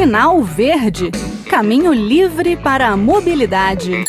Sinal Verde Caminho livre para a mobilidade.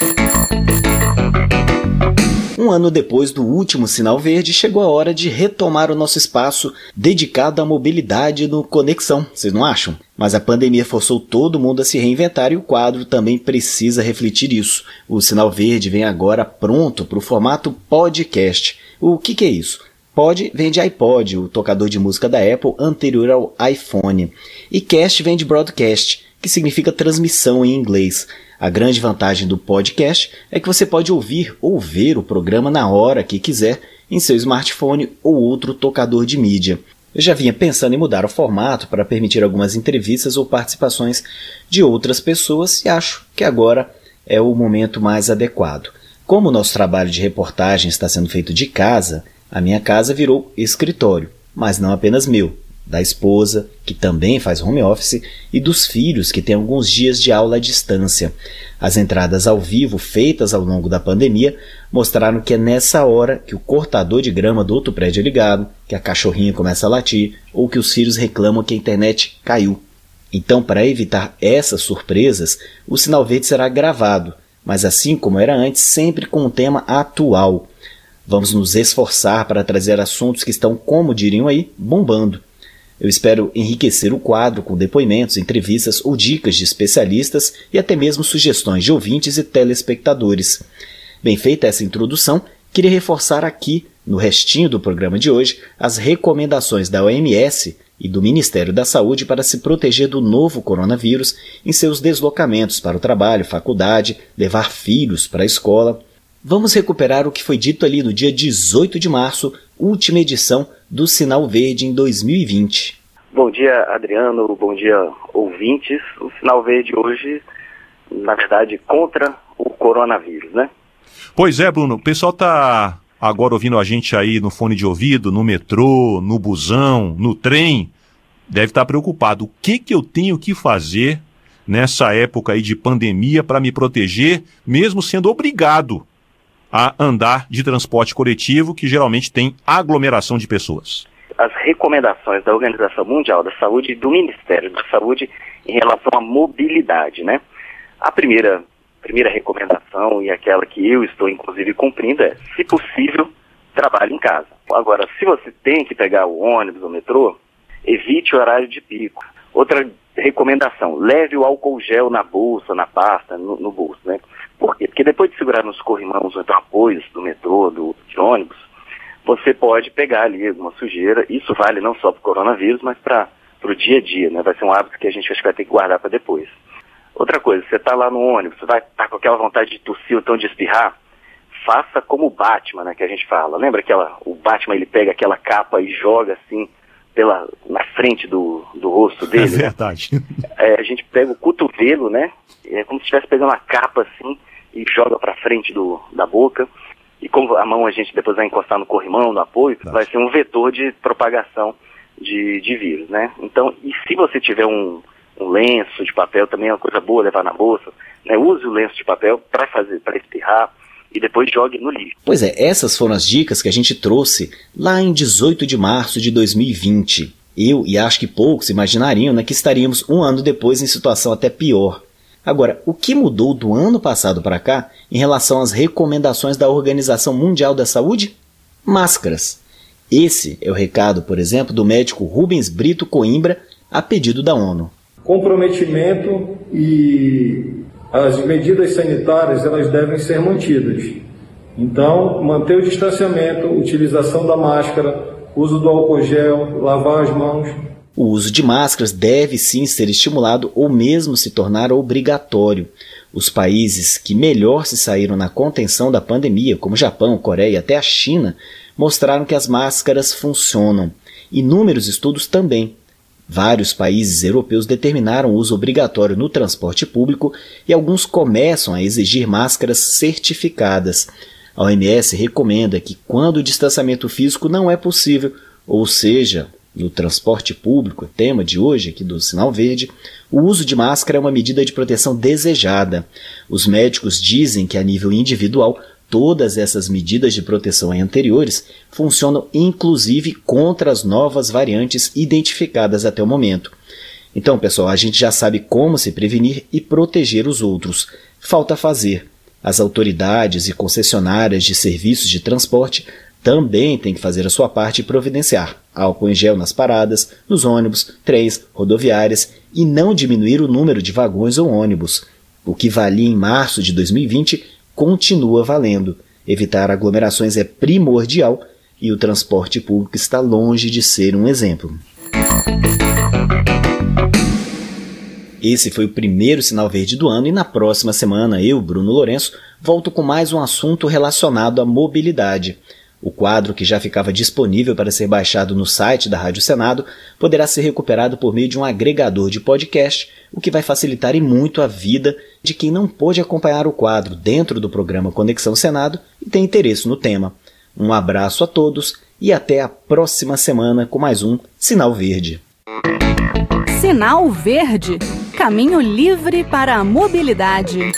Um ano depois do último sinal verde, chegou a hora de retomar o nosso espaço dedicado à mobilidade no Conexão, vocês não acham? Mas a pandemia forçou todo mundo a se reinventar e o quadro também precisa refletir isso. O sinal verde vem agora pronto para o formato podcast. O que, que é isso? Pod vem de iPod, o tocador de música da Apple anterior ao iPhone. E cast vem de broadcast, que significa transmissão em inglês. A grande vantagem do podcast é que você pode ouvir ou ver o programa na hora que quiser em seu smartphone ou outro tocador de mídia. Eu já vinha pensando em mudar o formato para permitir algumas entrevistas ou participações de outras pessoas e acho que agora é o momento mais adequado. Como o nosso trabalho de reportagem está sendo feito de casa, a minha casa virou escritório, mas não apenas meu da esposa, que também faz home office, e dos filhos, que têm alguns dias de aula à distância. As entradas ao vivo feitas ao longo da pandemia mostraram que é nessa hora que o cortador de grama do outro prédio é ligado, que a cachorrinha começa a latir ou que os filhos reclamam que a internet caiu. Então, para evitar essas surpresas, o sinal verde será gravado, mas assim como era antes, sempre com um tema atual. Vamos nos esforçar para trazer assuntos que estão, como diriam aí, bombando. Eu espero enriquecer o quadro com depoimentos, entrevistas ou dicas de especialistas e até mesmo sugestões de ouvintes e telespectadores. Bem feita essa introdução, queria reforçar aqui, no restinho do programa de hoje, as recomendações da OMS e do Ministério da Saúde para se proteger do novo coronavírus em seus deslocamentos para o trabalho, faculdade, levar filhos para a escola. Vamos recuperar o que foi dito ali no dia 18 de março, última edição do Sinal Verde em 2020. Bom dia, Adriano. Bom dia, ouvintes. O Sinal Verde hoje, na verdade, contra o coronavírus, né? Pois é, Bruno. O pessoal está agora ouvindo a gente aí no fone de ouvido, no metrô, no busão, no trem. Deve estar tá preocupado. O que, que eu tenho que fazer nessa época aí de pandemia para me proteger, mesmo sendo obrigado a andar de transporte coletivo, que geralmente tem aglomeração de pessoas? As recomendações da Organização Mundial da Saúde e do Ministério da Saúde em relação à mobilidade, né? A primeira, primeira recomendação, e aquela que eu estou inclusive cumprindo, é, se possível, trabalhe em casa. Agora, se você tem que pegar o ônibus ou metrô, evite o horário de pico. Outra recomendação, leve o álcool gel na bolsa, na pasta, no, no bolso, né? Por quê? Porque depois de segurar nos corrimãos ou apoios do metrô, do, de ônibus, você pode pegar ali alguma sujeira. Isso vale não só para o coronavírus, mas para o dia a dia, né? Vai ser um hábito que a gente acho que vai ter que guardar para depois. Outra coisa, você está lá no ônibus, você vai estar tá com aquela vontade de tossir ou então de espirrar, faça como o Batman, né, que a gente fala. Lembra aquela, o Batman ele pega aquela capa e joga assim pela, na frente do, do rosto dele? É verdade. Né? É, a gente pega o cotovelo, né, é como se estivesse pegando uma capa assim, e joga para frente do, da boca. E como a mão a gente depois vai encostar no corrimão, no apoio, tá. vai ser um vetor de propagação de, de vírus, né? Então, e se você tiver um, um lenço de papel, também é uma coisa boa levar na bolsa, né? Use o lenço de papel para fazer, para espirrar e depois jogue no lixo. Pois é, essas foram as dicas que a gente trouxe lá em 18 de março de 2020. Eu e acho que poucos imaginariam né, que estaríamos um ano depois em situação até pior. Agora, o que mudou do ano passado para cá em relação às recomendações da Organização Mundial da Saúde? Máscaras. Esse é o recado, por exemplo, do médico Rubens Brito Coimbra a pedido da ONU. Comprometimento e as medidas sanitárias elas devem ser mantidas. Então, manter o distanciamento, utilização da máscara, uso do álcool gel, lavar as mãos o uso de máscaras deve sim ser estimulado ou mesmo se tornar obrigatório. Os países que melhor se saíram na contenção da pandemia, como Japão, Coreia e até a China, mostraram que as máscaras funcionam. Inúmeros estudos também. Vários países europeus determinaram o uso obrigatório no transporte público e alguns começam a exigir máscaras certificadas. A OMS recomenda que, quando o distanciamento físico não é possível, ou seja, no transporte público, tema de hoje aqui do Sinal Verde, o uso de máscara é uma medida de proteção desejada. Os médicos dizem que, a nível individual, todas essas medidas de proteção anteriores funcionam inclusive contra as novas variantes identificadas até o momento. Então, pessoal, a gente já sabe como se prevenir e proteger os outros. Falta fazer. As autoridades e concessionárias de serviços de transporte também têm que fazer a sua parte e providenciar álcool em gel nas paradas, nos ônibus, trens, rodoviárias e não diminuir o número de vagões ou ônibus. O que valia em março de 2020 continua valendo. Evitar aglomerações é primordial e o transporte público está longe de ser um exemplo. Esse foi o primeiro sinal verde do ano e na próxima semana eu, Bruno Lourenço, volto com mais um assunto relacionado à mobilidade. O quadro, que já ficava disponível para ser baixado no site da Rádio Senado, poderá ser recuperado por meio de um agregador de podcast, o que vai facilitar e muito a vida de quem não pôde acompanhar o quadro dentro do programa Conexão Senado e tem interesse no tema. Um abraço a todos e até a próxima semana com mais um Sinal Verde. Sinal Verde Caminho livre para a mobilidade.